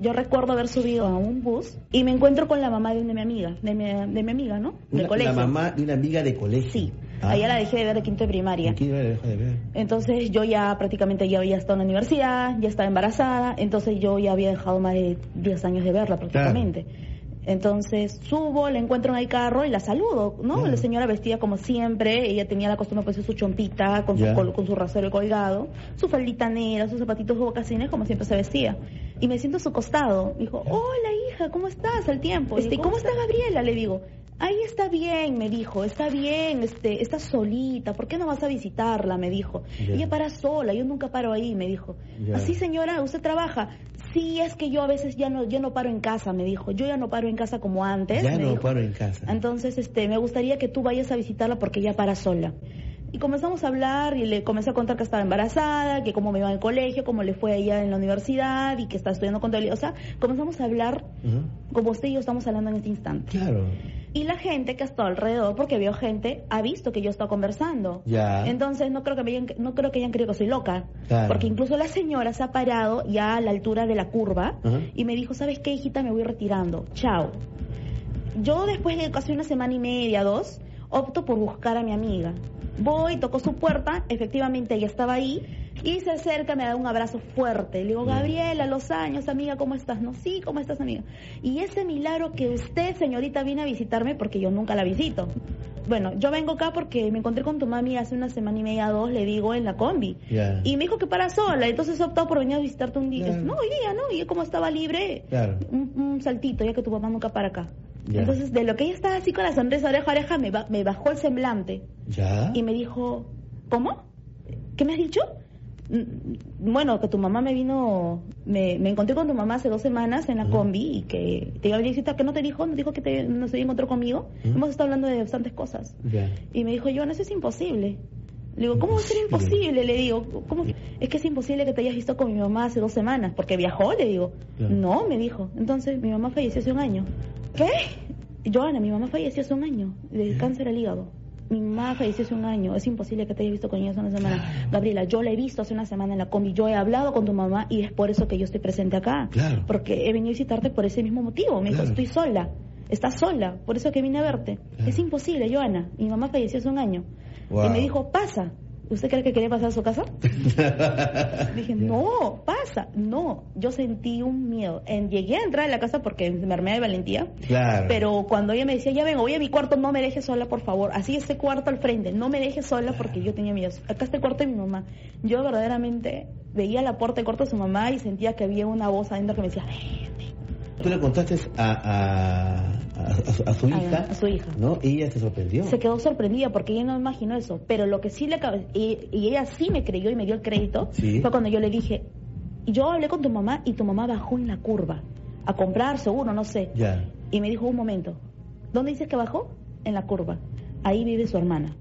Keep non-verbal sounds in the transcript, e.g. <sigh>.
yo recuerdo haber subido a un bus y me encuentro con la mamá de una de mi amiga, de mi, de mi amiga, ¿no? Una- colegio. La mamá de una amiga de colegio. Sí, Ah. la dejé de ver de quinto de primaria. ¿Quién la dejó de ver? Entonces yo ya prácticamente ya había estado en la universidad, ya estaba embarazada, entonces yo ya había dejado más de 10 años de verla prácticamente. Entonces subo, la encuentro en el carro y la saludo, ¿no? La señora vestía como siempre, ella tenía la costumbre de ponerse su chompita con su, con su rasero colgado, su faldita negra, sus zapatitos de vacaciones como siempre se vestía. Y me siento a su costado. Me dijo, hola hija, ¿cómo estás al tiempo? Este, ¿cómo está Gabriela? Le digo. Ahí está bien, me dijo, está bien, este, está solita, ¿por qué no vas a visitarla? Me dijo. Ella para sola, yo nunca paro ahí, me dijo. Así señora, usted trabaja. Sí, es que yo a veces ya no, yo no paro en casa, me dijo. Yo ya no paro en casa como antes. Ya me no dijo. paro en casa. Entonces, este, me gustaría que tú vayas a visitarla porque ella para sola. Y comenzamos a hablar y le comencé a contar que estaba embarazada, que cómo me iba el colegio, cómo le fue a ella en la universidad y que está estudiando contabilidad. O sea, comenzamos a hablar como usted y yo estamos hablando en este instante. Claro. Y la gente que está alrededor, porque vio gente, ha visto que yo estaba conversando. Ya. Entonces no creo que me hayan, no creo que hayan creído que soy loca. Claro. Porque incluso la señora se ha parado ya a la altura de la curva y me dijo, ¿sabes qué, hijita? Me voy retirando. Chao. Yo después de casi una semana y media, dos, opto por buscar a mi amiga. Voy, toco su puerta, efectivamente ella estaba ahí y se acerca, me da un abrazo fuerte. Le digo, Gabriela, los años, amiga, ¿cómo estás? No, sí, ¿cómo estás, amiga? Y ese milagro que usted, señorita, viene a visitarme porque yo nunca la visito. Bueno, yo vengo acá porque me encontré con tu mami hace una semana y media, dos, le digo, en la combi. Y me dijo que para sola, entonces he optado por venir a visitarte un día. No, hoy día, ¿no? Y como estaba libre, Claro. un, un saltito, ya que tu papá nunca para acá. Ya. Entonces, de lo que ella estaba así con la sonrisa oreja a oreja, me, ba- me bajó el semblante Ya. y me dijo, ¿cómo? ¿Qué me has dicho? Mm, Bueno, que tu mamá me vino, me, me encontré con tu mamá hace dos semanas en la Ujú. combi y que te iba a visitar, que no te dijo, no dijo que te, no se encontró conmigo. Ujú. Hemos estado hablando de bastantes cosas. Ya. Y me dijo, Joana, eso es imposible. Le digo, ¿cómo va a ser Imposible. Le digo, ¿cómo? Es que es imposible que te hayas visto con mi mamá hace dos semanas, porque viajó, le digo. Claro. No, me dijo. Entonces, mi mamá falleció hace un año. ¿Qué? Joana, mi mamá falleció hace un año de cáncer al hígado. Mi mamá falleció hace un año. Es imposible que te hayas visto con ella hace una semana. Gabriela, yo la he visto hace una semana en la combi. Yo he hablado con tu mamá y es por eso que yo estoy presente acá. Claro. Porque he venido a visitarte por ese mismo motivo. Me dijo, Claro. estoy sola. Estás sola. Por eso que vine a verte. Es imposible, Joana. Mi mamá falleció hace un año. Wow. Y me dijo, pasa. ¿Usted cree que quería pasar a su casa? <laughs> Dije, no, pasa. No, yo sentí un miedo. En- llegué a entrar a la casa porque me armé de valentía. Claro. Pero cuando ella me decía, ya vengo, voy a mi cuarto, no me dejes sola, por favor. Así ese cuarto al frente, no me dejes sola porque yo tenía miedo. Acá está el cuarto de mi mamá. Yo verdaderamente veía la puerta del cuarto de su mamá y sentía que había una voz adentro que me decía. Tú le contaste a, a, a, a su, hija. a su hija. ¿No? Y ella se sorprendió. Se quedó sorprendida porque ella no imaginó eso. Pero lo que sí le y, y ella sí me creyó y me dio el crédito Sí. fue cuando yo le dije, yo hablé con tu mamá y tu mamá bajó en la curva a comprar seguro, no sé. Ya. Y me dijo un momento, ¿dónde dices que bajó? En la curva. Ahí vive su hermana.